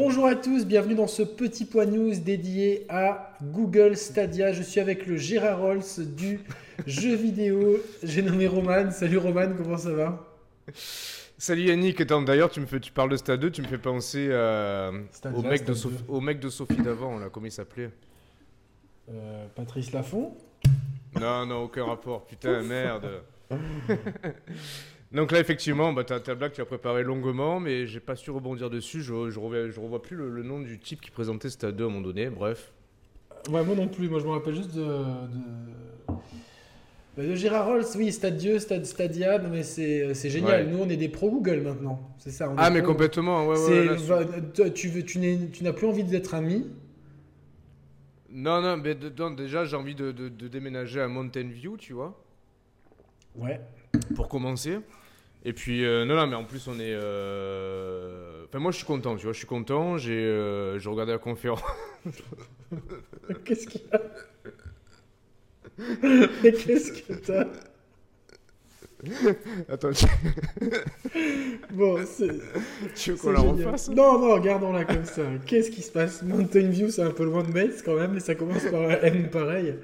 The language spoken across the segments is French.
Bonjour à tous, bienvenue dans ce petit point news dédié à Google Stadia. Je suis avec le Gérard Rolls du jeu vidéo. J'ai nommé Roman. Salut Roman, comment ça va? Salut Yannick, d'ailleurs tu me fais, tu parles de Stadia 2, tu me fais penser euh, au, mec de Sophie, au mec de Sophie d'avant, là, comment il s'appelait? Euh, Patrice Laffont Non, non, aucun rapport, putain, merde. Donc là, effectivement, bah, ta, blague, tu as préparé longuement, mais j'ai pas su rebondir dessus. Je, je, revois, je revois plus le, nom du type qui présentait Stade 2 à un moment donné. Bref. Ouais, moi non plus. Moi, je me rappelle juste de. de... de Gérard Rolls, oui, Stade Dieu, Stade Stadia, mais c'est génial. Nous, on est des pro Google maintenant. C'est ça. ah, mais complètement, ouais, ouais. tu, veux, tu n'as plus envie d'être ami. Non, non, mais déjà, j'ai envie de, de, de déménager à Mountain View, tu vois. Ouais. Pour commencer. Et puis, euh, non, non, mais en plus, on est. Euh, enfin, moi, je suis content, tu vois, je suis content. J'ai euh, regardé la conférence. Qu'est-ce qu'il y a? Mais qu'est-ce que t'as? Attends, bon, c'est. Tu veux qu'on la refasse Non, non, regardons-la comme ça. Qu'est-ce qui se passe? Mountain View, c'est un peu loin de Metz quand même, mais ça commence par un M pareil.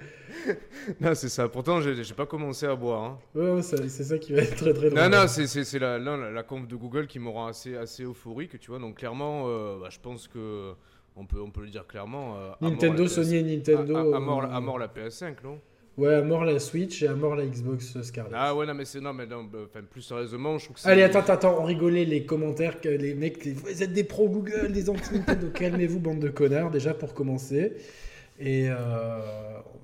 non, c'est ça. Pourtant, j'ai pas commencé à boire. Hein. Ouais, c'est ça qui va être très très drôle. Non, non, c'est la, la, la, conf de Google qui me rend assez, assez euphorique, tu vois. Donc, clairement, euh, bah, je pense que. On peut, on peut le dire clairement. Euh, Nintendo, Sony et Nintendo. À, mort, à, mort, la PS5, non? Ouais, à mort la Switch et à mort la Xbox Scarlett. Ah ouais, non, mais c'est. Non, mais non, bah, plus sérieusement, je trouve que c'est. Allez, attends, attends, on rigolait les commentaires que les mecs. Vous êtes des pro Google, des anti-Nintendo. Calmez-vous, bande de connards, déjà pour commencer. Et euh,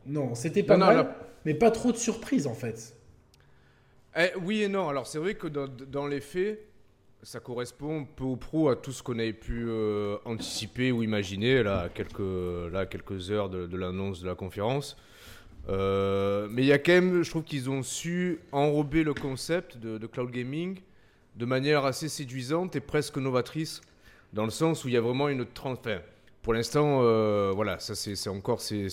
non, c'était pas mal, mais pas trop de surprises en fait. Eh, oui et non. Alors c'est vrai que dans, les faits, ça correspond peu ou prou à tout ce qu'on avait pu euh, anticiper ou imaginer là, quelques, là, quelques heures de, l'annonce de la conférence. Euh, mais il y a quand même, je trouve qu'ils ont su enrober le concept de, cloud gaming de manière assez séduisante et presque novatrice, dans le sens où il y a vraiment une... Enfin, pour l'instant, euh, voilà, ça c'est encore... c'est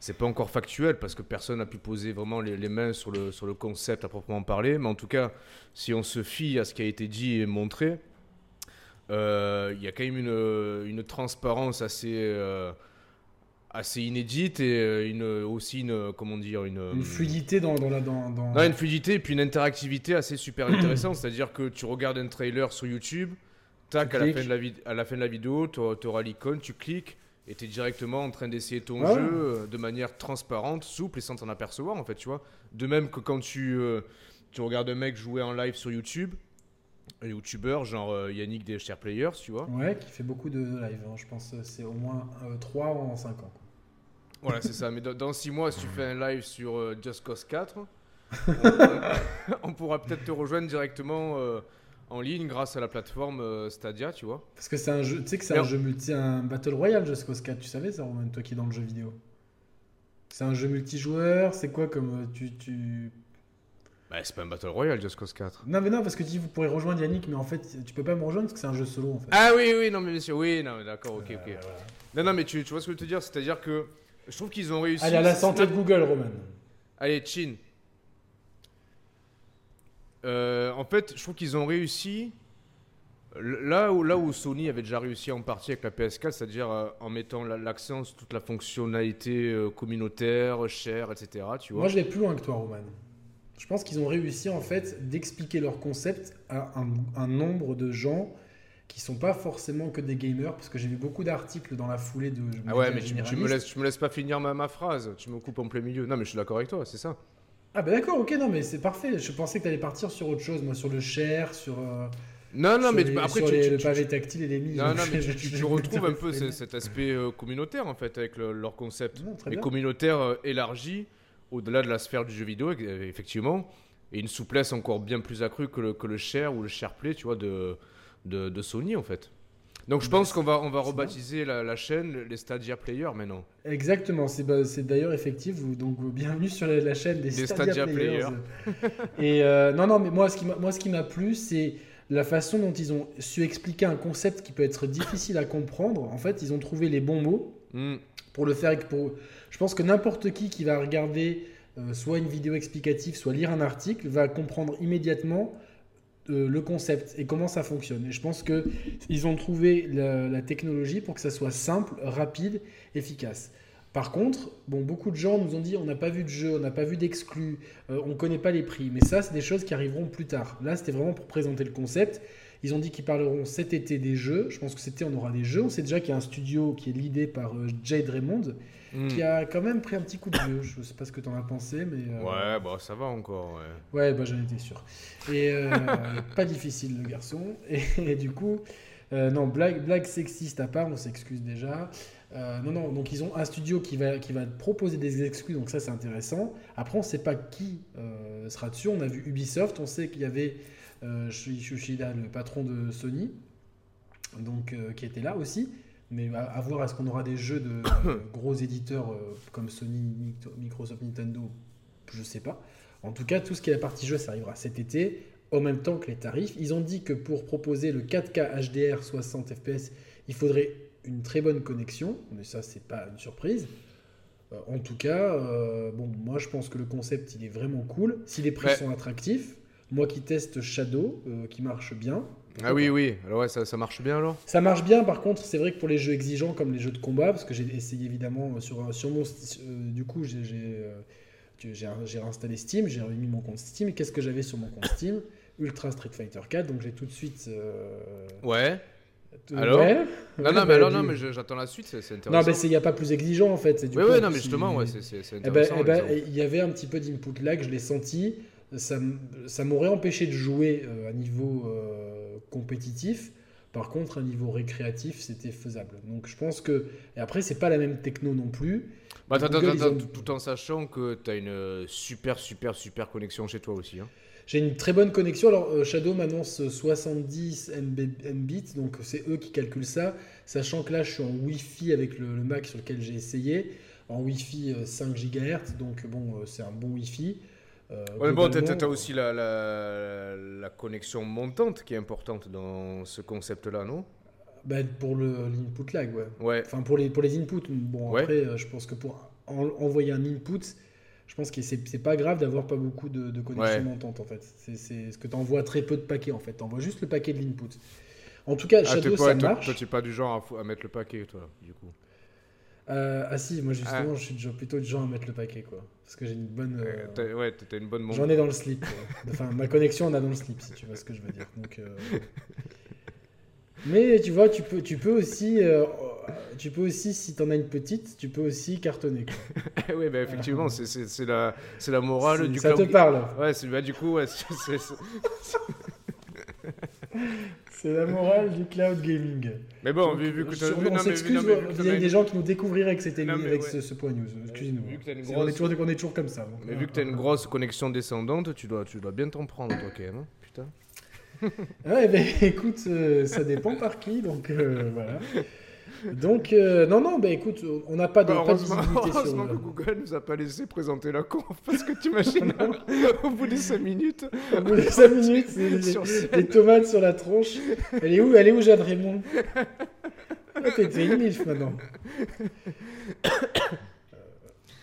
c'est pas encore factuel parce que personne n'a pu poser vraiment les, mains sur le, sur le concept à proprement parler. Mais en tout cas, si on se fie à ce qui a été dit et montré, euh, il y a quand même une, une transparence assez, euh, assez inédite et euh, une, aussi une, comment dire, une, une fluidité dans, dans la. Dans, dans... Non, une fluidité et puis une interactivité assez super intéressante. C'est-à-dire que tu regardes un trailer sur YouTube, tac, à la, fin de la à la fin de la vidéo, tu auras l'icône, tu cliques et tu es directement en train d'essayer ton jeu euh, de manière transparente, souple et sans t'en apercevoir en fait, tu vois. De même que quand tu, euh, tu regardes un mec jouer en live sur YouTube, un youtubeur genre euh, Yannick des Share Players, tu vois. Ouais, qui fait beaucoup de live, hein. je pense c'est au moins 3 en 5 ans. Voilà, c'est ça. Mais dans 6 mois, si tu fais un live sur Just Cause 4, on, pourra peut-être te rejoindre directement en ligne grâce à la plateforme euh, Stadia, tu vois. Parce que c'est un jeu, tu sais que c'est un jeu multi, un Battle Royale Just Cause 4, tu savais ça, Roman, toi qui es dans le jeu vidéo? C'est un jeu multijoueur, c'est quoi comme. Euh, tu, tu... Bah, c'est pas un Battle Royale Just Cause 4. Non, mais non, parce que tu dis vous pourrez rejoindre Yannick, mais en fait, tu peux pas me rejoindre parce que c'est un jeu solo en fait. Ah oui, oui, non, mais sûr, oui, non, d'accord, ok, ok. Non, non, mais tu, tu vois ce que je veux te dire, c'est-à-dire que je trouve qu'ils ont réussi. Allez, à la santé de Google, Roman. Allez, Chin. Euh, en fait, je trouve qu'ils ont réussi Là où, là où Sony avait déjà réussi en partie avec la PS4, c'est-à-dire euh, en mettant l'accent sur toute la fonctionnalité euh, communautaire, chère, etc. Tu vois. Moi, je vais plus loin que toi, Roman. Je pense qu'ils ont réussi en fait d'expliquer leur concept à un, nombre de gens qui sont pas forcément que des gamers, parce que j'ai vu beaucoup d'articles dans la foulée de. Ah ouais, mais tu, me laisses, tu me laisses pas finir ma, ma phrase. Tu me coupes en plein milieu. Non, mais je suis d'accord avec toi, c'est ça. Ah bah d'accord, ok, non, mais c'est parfait. Je pensais que tu allais partir sur autre chose, moi, sur le cher, sur. Euh, non, non, mais après, tu, le pavé tactile et les mises. Non, non, mais tu, retrouves un peu cet aspect euh, communautaire en fait avec leur concept. mais communautaire euh, élargi au-delà de la sphère du jeu vidéo, effectivement, et une souplesse encore bien plus accrue que le, que le Share ou le SharePlay, tu vois, de, de, Sony en fait. Donc je pense qu'on va, on va rebaptiser la, chaîne les Stadia Players maintenant. Exactement, c'est bah, d'ailleurs effectif. Donc bienvenue sur la, chaîne des Stadia, Players. Et euh, non, non, mais moi ce qui m'a plu, c'est la façon dont ils ont su expliquer un concept qui peut être difficile à comprendre. En fait, ils ont trouvé les bons mots mm. pour le faire. Pour... Je pense que n'importe qui qui va regarder euh, soit une vidéo explicative, soit lire un article, va comprendre immédiatement euh, le concept et comment ça fonctionne. Et je pense qu'ils ont trouvé la, technologie pour que ça soit simple, rapide, efficace. Par contre, beaucoup de gens nous ont dit on n'a pas vu de jeu, on n'a pas vu d'exclus, euh, on ne connaît pas les prix. Mais ça, c'est des choses qui arriveront plus tard. Là, c'était vraiment pour présenter le concept. Ils ont dit qu'ils parleront cet été des jeux. Je pense que cet été, on aura des jeux. On sait déjà qu'il y a un studio qui est l'idée par euh, Jade Raymond, hmm. qui a quand même pris un petit coup de vieux. Je ne sais pas ce que tu en as pensé, mais. Euh, ouais, bah ça va encore. Ouais, ouais bah, j'en étais sûr. Et euh, pas difficile, le garçon. Et, du coup, non, blague, blague sexiste à part, on s'excuse déjà. non, non, donc ils ont un studio qui va, qui va proposer des exclus, donc ça c'est intéressant. Après, on ne sait pas qui sera dessus. On a vu Ubisoft, on sait qu'il y avait Shushida, le patron de Sony, donc, euh, qui était là aussi. Mais à, voir, est-ce qu'on aura des jeux de gros éditeurs euh, comme Sony, Microsoft, Nintendo? Je sais pas. En tout cas, tout ce qui est la partie jeu, ça arrivera cet été, en même temps que les tarifs. Ils ont dit que pour proposer le 4K HDR 60 FPS, il faudrait une très bonne connexion. Mais ça, c'est pas une surprise. en tout cas, bon, moi, je pense que le concept, il est vraiment cool. Si les prix sont attractifs, moi qui teste Shadow, euh, qui marche bien. Ah oui, oui. Alors ouais, ça, ça, marche bien alors? Ça marche bien. Par contre, c'est vrai que pour les jeux exigeants comme les jeux de combat, parce que j'ai essayé évidemment sur, sur mon. Euh, du coup, j'ai réinstallé Steam, j'ai remis mon compte Steam. Et qu'est-ce que j'avais sur mon compte Steam? Ultra Street Fighter 4. Donc j'ai tout de suite. Euh, ouais. Alors? Non, non, mais alors, non, mais j'attends la suite, c'est intéressant. Non, mais il n'y a pas plus exigeant en fait. Oui, oui, non, mais justement, ouais, c'est eh ben, intéressant. Eh ben, il y avait un petit peu d'input lag, je l'ai senti ça, ça m'aurait empêché de jouer euh, à niveau euh, compétitif. Par contre, à niveau récréatif, c'était faisable. Donc je pense que. Et après, c'est pas la même techno non plus. Bah, Tout en sachant que tu as une super, super, super connexion chez toi aussi. Hein. J'ai une très bonne connexion. Alors, euh, Shadow m'annonce 70 Mbits, donc c'est eux qui calculent ça. Sachant que là, je suis en Wi-Fi avec le, le Mac sur lequel j'ai essayé. En Wi-Fi 5 GHz, donc bon, c'est un bon Wi-Fi. Euh, ouais, bon, tu as, aussi la, la, connexion montante qui est importante dans ce concept-là, non? Ben, Pour l'input lag, ouais. ouais. Enfin, pour les, pour les inputs. Bon, après, euh, je pense que pour envoyer un input, je pense que c'est pas grave d'avoir pas beaucoup de, de connexion montante, en fait. C'est ce que tu envoies très peu de paquets, en fait. Tu envoies juste le paquet de l'input. En tout cas, ah, Shadow, ça marche. Toi, tu pas du genre à, à mettre le paquet, toi, du coup. Euh, ah si, moi justement, ah. je suis plutôt du genre à mettre le paquet, quoi. Parce que j'ai une bonne... Euh, ouais, t'as une bonne... J'en ai dans le slip. enfin, ma connexion, on a dans le slip, si tu vois ce que je veux dire. Donc, euh, Mais tu vois, tu peux, tu peux aussi... tu peux aussi, si t'en as une petite, tu peux aussi cartonner. oui, bah, effectivement, c'est la, la morale du Ça te parle. Ouais, bah, du coup, ouais, C'est la morale du cloud gaming. Mais bon, vu, que tu as on s'excuse vis-à-vis des gens qui nous découvriraient avec, cette avec ce, point news. Excusez-nous. On, est toujours, on est toujours comme ça. mais vu que tu as une grosse connexion descendante, tu dois, tu dois bien t'en prendre, toi, quand même. Hein, putain. ouais, ben écoute, euh, ça dépend par qui, donc euh, voilà. Donc, euh, non, non, bah écoute, on n'a pas de, bah, pas de visibilité heureusement que Google nous a pas laissé présenter la conf, parce que tu imagines, au bout des 5 minutes... Au bout des 5 minutes, les, tomates sur la tronche. Elle est où, elle est où Jade Raymond? Ah, T'es une milf maintenant.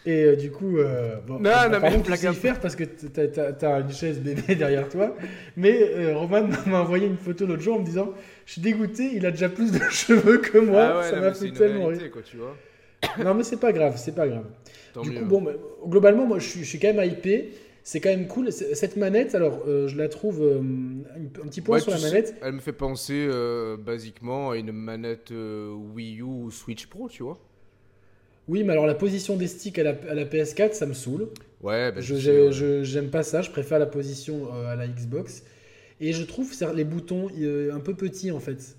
Et euh, du coup, euh, bon, non, non, mais tu sais faire parce que t'as as, une chaise bébé derrière toi. Mais euh, Roman m'a envoyé une photo l'autre jour en me disant Je suis dégoûté, il a déjà plus de cheveux que moi. Ah ça m'a fait tellement rire. non, mais c'est pas grave, c'est pas grave. du coup, bon, globalement, moi je suis, je suis quand même hypé. C'est quand même cool. Cette manette, alors je la trouve un petit point sur la manette. elle me fait penser basiquement à une manette Wii U ou Switch Pro, tu vois. Oui, mais alors la position des sticks à la, PS4, ça me saule. Ouais, bah, je j'aime pas ça. Je préfère la position euh, à la Xbox. Et je trouve les boutons euh, un peu petits en fait.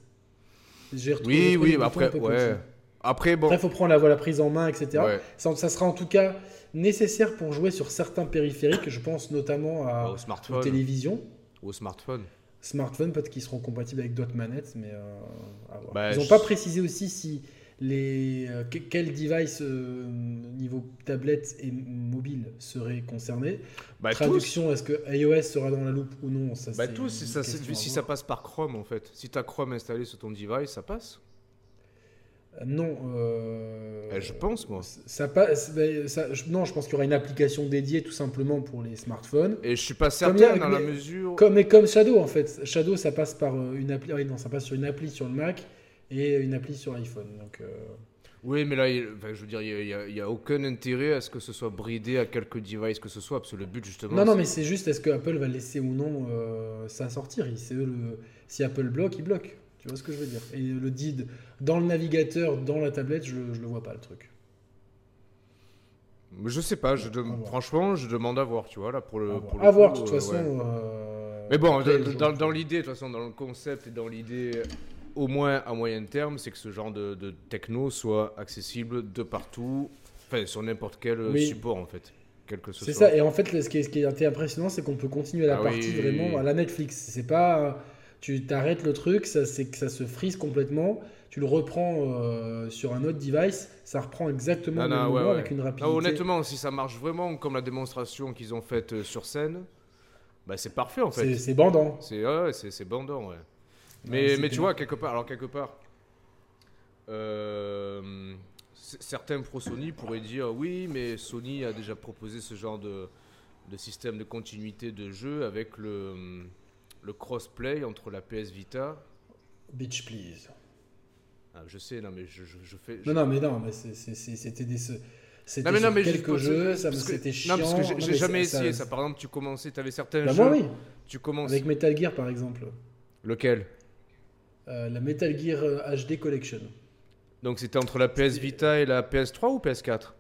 oui, oui, après, ouais. Après, bon. Après, faut prendre la, la prise en main, etc. Ça, sera en tout cas nécessaire pour jouer sur certains périphériques. Je pense notamment à, au smartphone. aux télévisions. Au smartphone. Smartphone, peut-être qu'ils seront compatibles avec d'autres manettes, mais euh, bah, ils n'ont pas précisé aussi si les, euh, quel device euh, niveau tablette et mobile serait concerné bah, Traduction, est-ce que iOS sera dans la loupe ou non ça, bah, tous, si, ça, si ça passe par Chrome en fait. Si tu as Chrome installé sur ton device, ça passe Non. Euh, eh, je pense, moi. Ça passe. non, je pense qu'il y aura une application dédiée tout simplement pour les smartphones. Et je suis pas certain dans la mesure. Comme, mais comme Shadow, en fait. Shadow, ça passe par une appli. Ah non, ça passe sur une appli sur le Mac et une appli sur iPhone. Donc. Euh, oui, mais là, je veux dire, il n'y a, aucun intérêt à ce que ce soit bridé à quelques devices que ce soit, parce que le but, justement. Non, non, mais c'est juste est-ce que Apple va laisser ou non ça sortir? Le... Si Apple bloque, il bloque. Tu vois ce que je veux dire? Et le DID dans le navigateur, dans la tablette, je, je le vois pas le truc. Je sais pas, je franchement, je demande à voir, tu vois, là, pour le. À pour voir, voir de toute euh, façon. Euh, Mais bon, dans, dans l'idée, de toute façon, dans le concept et dans l'idée, au moins à moyen terme, c'est que ce genre de, de, techno soit accessible de partout, enfin, sur n'importe quel support, en fait. C'est ça, et en fait, ce qui est, ce qui est impressionnant, c'est qu'on peut continuer la ah partie vraiment à la Netflix. C'est pas tu t'arrêtes le truc, ça, que ça se frise complètement, tu le reprends euh, sur un autre device, ça reprend exactement le même moment avec une rapidité. honnêtement, si ça marche vraiment comme la démonstration qu'ils ont faite euh, sur scène, bah, c'est parfait en fait. C'est bandant. C'est ouais, c'est bandant, ouais. Mais, mais tu vois, quelque part, alors quelque part, euh, certains pro Sony pourraient dire oui, mais Sony a déjà proposé ce genre de, de système de continuité de jeu avec le le crossplay entre la PS Vita. Bitch, please. Ah, je sais, non, mais je, je, fais. Non, non, mais non, mais c'était des. C'était non, mais quelques jeux, c'était chiant. Non, parce que j'ai jamais essayé ça, Par exemple, tu commençais, tu avais certains bah jeux. Moi, oui. Tu commences... Avec Metal Gear, par exemple. Lequel? Euh, La Metal Gear HD euh, Collection. Donc c'était entre la PS Vita et la PS3 ou PS4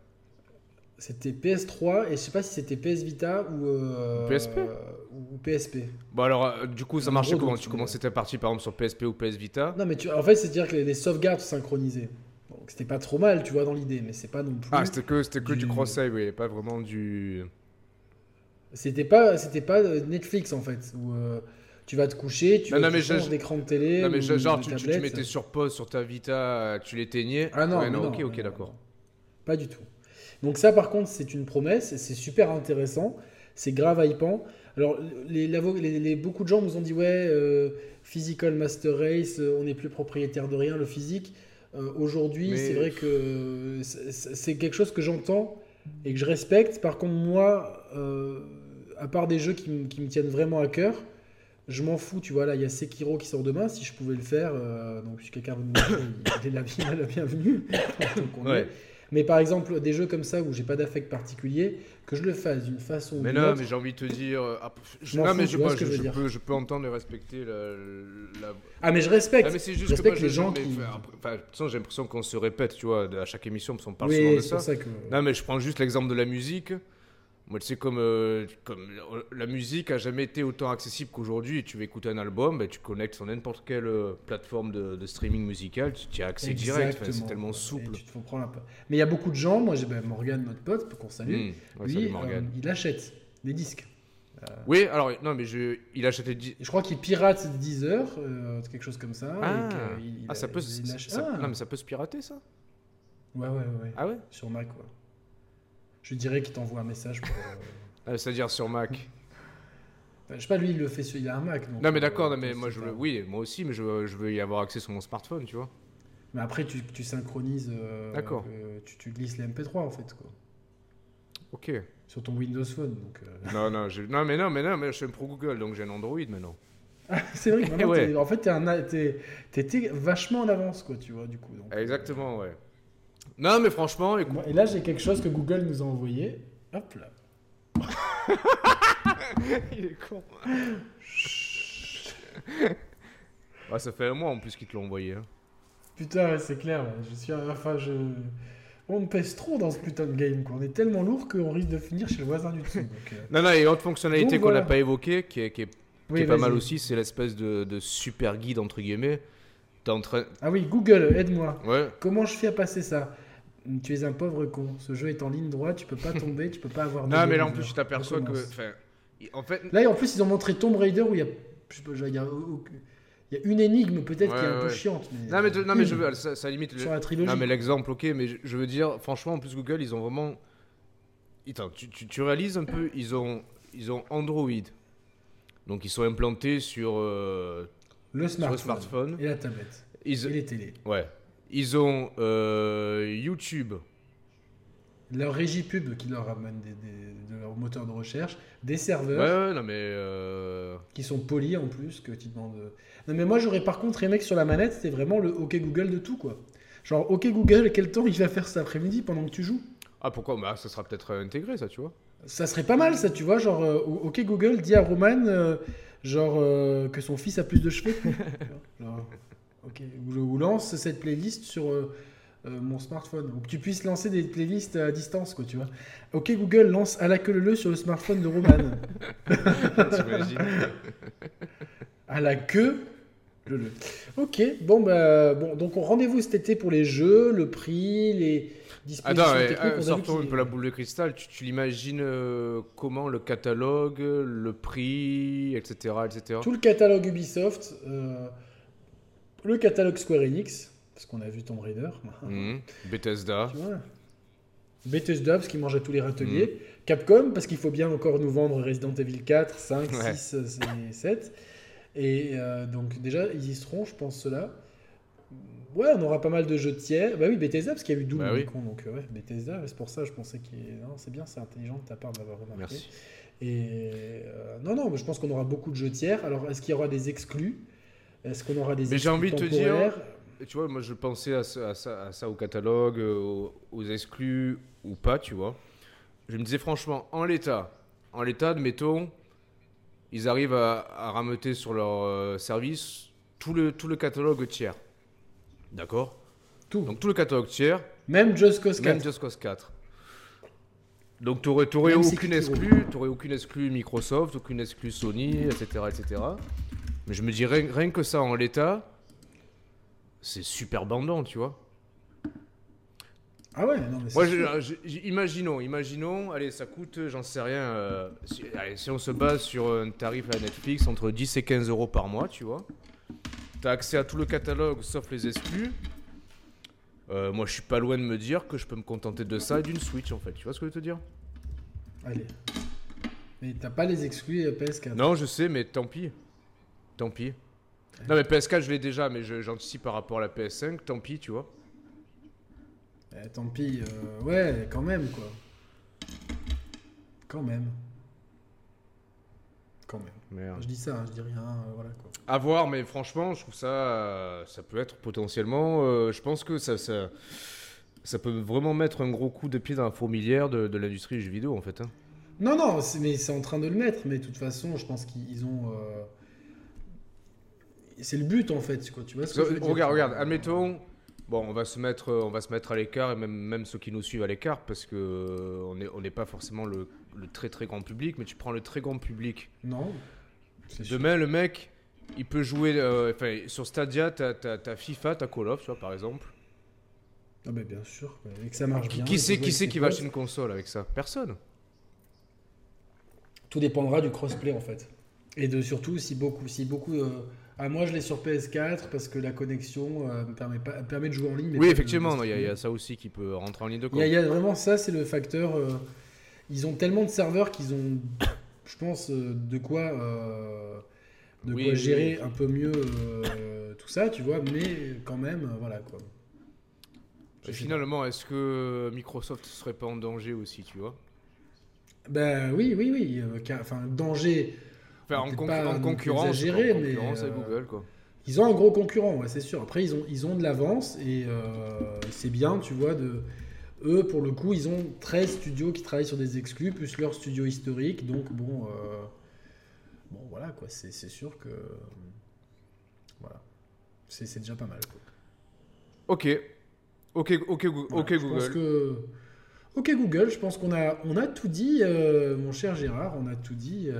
c'était PS3 et je sais pas si c'était PS Vita ou, euh, PSP ou PSP. Bon alors euh, du coup ça marchait comment Tu commençais ta partie par exemple sur PSP ou PS Vita? Non mais tu, en fait c'est à dire que les, sauvegardes sont synchronisées. Donc c'était pas trop mal tu vois dans l'idée mais c'est pas non plus. Ah c'était que c'était que du, cross-save oui pas vraiment du. C'était pas c'était pas euh, Netflix en fait où tu vas te coucher, tu, non, changes d'écran de télé. Non mais genre tu, tu, mettais sur pause sur ta Vita, tu l'éteignais. Ah non, non, ok ok d'accord. Pas du tout. Donc ça, par contre, c'est une promesse, c'est super intéressant, c'est grave hypant. Alors, les, beaucoup de gens nous ont dit, ouais, euh, Physical Master Race, euh, on n'est plus propriétaire de rien, le physique. Euh, aujourd'hui, c'est vrai que c'est quelque chose que j'entends et que je respecte. Par contre, moi, à part des jeux qui, me tiennent vraiment à cœur, je m'en fous, tu vois, là, il y a Sekiro qui sort demain, si je pouvais le faire, donc si quelqu'un veut me il est la, la bienvenue. ouais. Mais par exemple, des jeux comme ça où j'ai pas d'affect particulier, que je le fasse d'une façon mais non, mais j'ai envie de te dire. Euh, je, non, mais je, je, peux, je, peux, entendre et respecter la, Ah, mais je respecte. Ah, mais c'est juste respecte que les gens qui. Enfin, de toute façon, j'ai l'impression qu'on se répète, tu vois, à chaque émission, parce qu'on parle souvent de ça. ça que... Non, mais je prends juste l'exemple de la musique. Moi, tu sais, comme, euh, comme la musique a jamais été autant accessible qu'aujourd'hui, tu veux écouter un album, ben, tu connectes sur n'importe quelle euh, plateforme de, streaming musical, tu, as accès direct, c'est tellement souple. tu te un peu. Mais il y a beaucoup de gens, moi j'ai ben, Morgan, notre pote, qu'on salue, mmh, lui, euh, il achète des disques. Oui, alors, non, mais je, il achète des disques. Je crois qu'il pirate 10 heures, quelque chose comme ça. Ah, ah ça peut, ah. Non, mais ça peut se pirater, ça? Ouais, ouais, ouais. Ah ouais? Sur Mac, quoi. Je dirais qu'il t'envoie un message pour. Euh, C'est-à-dire sur Mac. Je sais pas, lui, il le fait sur. Il a un Mac. non, mais d'accord, euh, mais moi, je oui, moi aussi, mais je veux, je veux y avoir accès sur mon smartphone, tu vois. Mais après, tu, tu synchronises. Euh, d'accord. tu, tu, glisses les MP3, en fait, quoi. Ok. Sur ton Windows Phone, donc. non, non, non, mais non, mais non, mais je suis un pro Google, donc j'ai un Android maintenant. Ah, c'est vrai que ouais. en fait, t'étais vachement en avance, quoi, tu vois, du coup. Donc, Exactement, ouais. Non, mais franchement, écoute. Et là, j'ai quelque chose que Google nous a envoyé. Hop là. Il est con. ouais, ça fait un mois en plus qu'ils te l'ont envoyé. Hein. Putain, c'est clair. Je suis. Enfin, je. On pèse trop dans ce putain de game. Quoi. On est tellement lourd qu'on risque de finir chez le voisin du dessous. Euh. Non, non, et autre fonctionnalité qu'on n'a pas évoquée, qui est, qui est, pas mal aussi, c'est l'espèce de, de, super guide, entre guillemets. En train... Ah oui, Google, aide-moi. Ouais. Comment je fais à passer ça tu es un pauvre con. Ce jeu est en ligne droite, tu peux pas tomber, tu peux pas avoir. non, mais là en plus, tu t'aperçois que. En fait... Là, en plus, ils ont montré Tomb Raider où il y a. il y a... Il y a une énigme peut-être qui est un peu chiante. Mais... Non, mais, non, mais je veux, ça, limite. Sur la trilogie. Non, mais l'exemple, ok, mais je, veux dire, franchement, en plus, Google, ils ont vraiment. Attends, tu, tu, réalises un peu, ils ont, ils ont Android. Donc, ils sont implantés sur, euh, le, smartphone, et la tablette. Et les télés. Ouais. Ils ont YouTube. Leur régie pub qui leur amène des, de leur moteur de recherche, des serveurs. Ouais, ouais non mais. Qui sont polis en plus, que tu demandes. Non mais moi j'aurais par contre aimé que sur la manette, c'était vraiment le OK Google de tout quoi. Genre, OK Google, quel temps il va faire cet après-midi pendant que tu joues? Ah, pourquoi? Bah, ça sera peut-être euh, intégré, ça, tu vois. Ça serait pas mal, ça, tu vois. Genre, euh, OK Google, dit à Roman, euh, genre, que son fils a plus de cheveux. ok. Ou, lance cette playlist sur mon smartphone. Ou que tu puisses lancer des playlists à distance, quoi, tu vois. OK Google, lance à la queue le sur le smartphone de Roman. à la queue Ok, bon, bah, bon donc rendez-vous cet été pour les jeux, le prix, les dispositions Attends, techniques. Euh, sortons un peu la boule de cristal. Tu, l'imagines euh, comment le catalogue, le prix, etc., etc. Tout le catalogue Ubisoft, euh, le catalogue Square Enix, parce qu'on a vu Tomb Raider. Mhm. Bethesda. Bethesda, parce qu'ils mangent à tous les râteliers. Mhm. Capcom, parce qu'il faut bien encore nous vendre Resident Evil 4, 5, 6 et 7. Et donc déjà, ils y seront, je pense, cela. Ouais, on aura pas mal de jeux tiers. Bah oui, Bethesda, parce qu'il y a eu Doom, bah donc euh, ouais, Bethesda, c'est pour ça, je pensais qu'il c'est bien, c'est intelligent de ta part d'avoir remarqué. Merci. Et euh, non, non, mais je pense qu'on aura beaucoup de jeux tiers. Alors, est-ce qu'il y aura des exclus? Est-ce qu'on aura des Mais j'ai envie de te dire, tu vois, moi je pensais à ça, à ça, au catalogue, aux, aux, exclus ou pas, tu vois. Je me disais franchement, en l'état, en l'état, admettons, ils arrivent à, à rameuter sur leur euh, service tout le, tout le catalogue tiers. D'accord Tout. Donc tout le catalogue tiers. Même Just Cause 4. Même Just Cause 4. Donc tu n'aurais aucune exclue, aurais aucune exclue Microsoft, aucune exclue Sony, etc., etc. Mais je me dis rien que ça en l'état, c'est super bandant, tu vois. Ah ouais, non, mais Moi, imaginons, imaginons, allez, ça coûte, j'en sais rien, euh, si, allez, si, on se base sur un tarif à Netflix entre 10 et 15 euros par mois, tu vois, t'as accès à tout le catalogue sauf les exclus. Euh, moi, je suis pas loin de me dire que je peux me contenter de ça et d'une Switch, en fait. Tu vois ce que je veux te dire? Allez. Mais t'as pas les exclus PS4 Non, je sais, mais tant pis. Tant pis. Non, mais PS4, je l'ai déjà, mais j'anticipe par rapport à la PS5, tant pis, tu vois. Eh, tant pis, euh, ouais, quand même, quoi. Quand même. Quand même. Je dis ça, hein, je dis rien, euh, voilà quoi. À voir, mais franchement, je trouve ça, euh, ça peut être potentiellement. je pense que ça, ça, ça, peut vraiment mettre un gros coup de pied dans la fourmilière de, de l'industrie du jeu vidéo, en fait. Hein. Non, non, mais c'est en train de le mettre. Mais de toute façon, je pense qu'ils ont. C'est le but, en fait, quoi. Tu vois ce que Regarde, regarde, admettons Bon, on va se mettre, on va se mettre à l'écart et même, même ceux qui nous suivent à l'écart parce que euh, on n'est on pas forcément le, très très grand public, mais tu prends le très grand public. Non. Demain, le mec, il peut jouer. Euh, sur Stadia, t'as as, FIFA, t'as Call of, tu vois, par exemple. Ah ben bien sûr, et que ça marche bien. Qui sait qui, qui va acheter une console avec ça? Personne. Tout dépendra du crossplay en fait. Et de surtout si beaucoup, si beaucoup euh, ah, moi, je l'ai sur PS4 parce que la connexion euh, me permet, pas, permet de jouer en ligne. oui, effectivement, il y, a ça aussi qui peut rentrer en ligne de compte. Il y, a vraiment ça, c'est le facteur. Euh, ils ont tellement de serveurs qu'ils ont, je pense, euh, de quoi, de quoi gérer un peu mieux tout ça, tu vois, mais quand même, voilà quoi. finalement, est-ce que Microsoft serait pas en danger aussi, tu vois? Ben oui, oui, oui. Enfin, danger en, concurrence, mais, euh, Google, quoi. Ils ont un gros concurrent, ouais, c'est sûr. Après, ils ont, ils ont de l'avance et euh, c'est bien, tu vois, de... Eux, pour le coup, ils ont 13 studios qui travaillent sur des exclus, plus leur studio historique. Donc, bon, euh, bon voilà, quoi. C'est sûr que. Voilà. C'est déjà pas mal. Ok. Ok, ok, ok, Google. que... Ok, Google, je pense qu'on a, on a tout dit, mon cher Gérard, on a tout dit.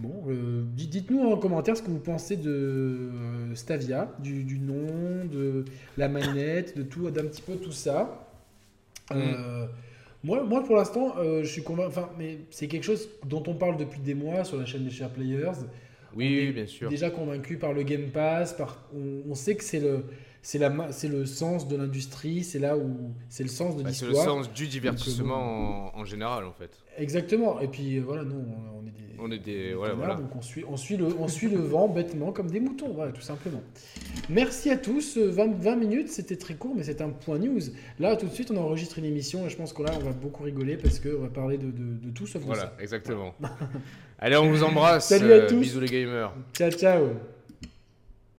Bon, euh, dites-nous en commentaire ce que vous pensez de euh, Stavia, du, nom, de la manette, de tout, d'un petit peu tout ça. Euh, moi, moi, pour l'instant, je suis convaincu. Enfin, mais c'est quelque chose dont on parle depuis des mois sur la chaîne des Share Players. Oui, bien sûr. Déjà convaincu par le Game Pass, par, on sait que c'est le c'est la c'est le sens de l'industrie, c'est là où c'est le sens de bah, l'histoire. C'est le sens du divertissement en, général en fait. Exactement. Et puis voilà, nous on, est des on est des, voilà, donc on suit on suit le on suit le vent bêtement comme des moutons, voilà, tout simplement. Merci à tous. 20, 20 minutes, c'était très court, mais c'est un point news. Là, tout de suite, on enregistre une émission et je pense que là, on va beaucoup rigoler parce qu'on va parler de, de, tout sauf voilà, de ça. Voilà, exactement. Allez, on vous embrasse. Salut à tous. Bisous les gamers. Ciao, ciao.